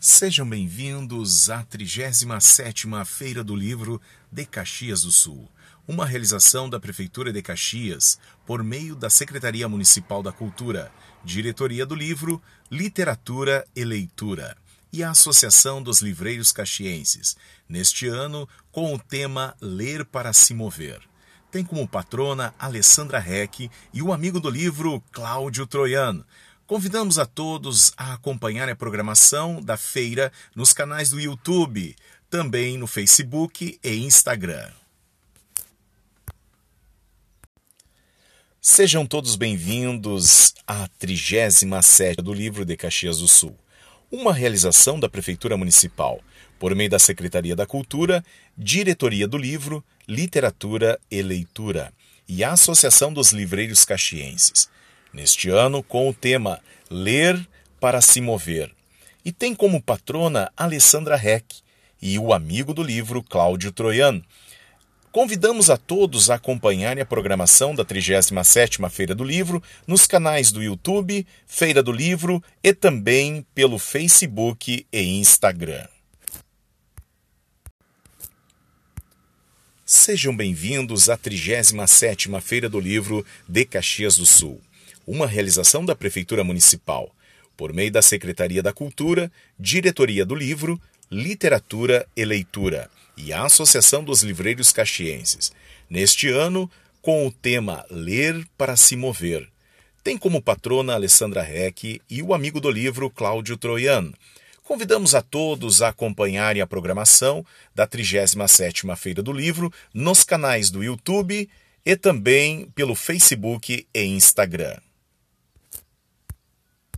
Sejam bem-vindos à 37ª Feira do Livro de Caxias do Sul, uma realização da Prefeitura de Caxias por meio da Secretaria Municipal da Cultura, Diretoria do Livro, Literatura e Leitura e a Associação dos Livreiros Caxienses, neste ano com o tema Ler para se Mover. Tem como patrona Alessandra Reck e o amigo do livro Cláudio Troiano. Convidamos a todos a acompanhar a programação da feira nos canais do YouTube, também no Facebook e Instagram. Sejam todos bem-vindos à 37 do Livro de Caxias do Sul, uma realização da Prefeitura Municipal, por meio da Secretaria da Cultura, Diretoria do Livro, Literatura e Leitura e a Associação dos Livreiros Caxienses neste ano com o tema Ler para se Mover. E tem como patrona Alessandra Reck e o amigo do livro Cláudio Troiano. Convidamos a todos a acompanharem a programação da 37ª Feira do Livro nos canais do YouTube, Feira do Livro e também pelo Facebook e Instagram. Sejam bem-vindos à 37ª Feira do Livro de Caxias do Sul uma realização da Prefeitura Municipal, por meio da Secretaria da Cultura, Diretoria do Livro, Literatura e Leitura e a Associação dos Livreiros Caxienses, neste ano com o tema Ler para se Mover. Tem como patrona Alessandra Reck e o amigo do livro Cláudio Troiano. Convidamos a todos a acompanharem a programação da 37ª Feira do Livro nos canais do YouTube e também pelo Facebook e Instagram.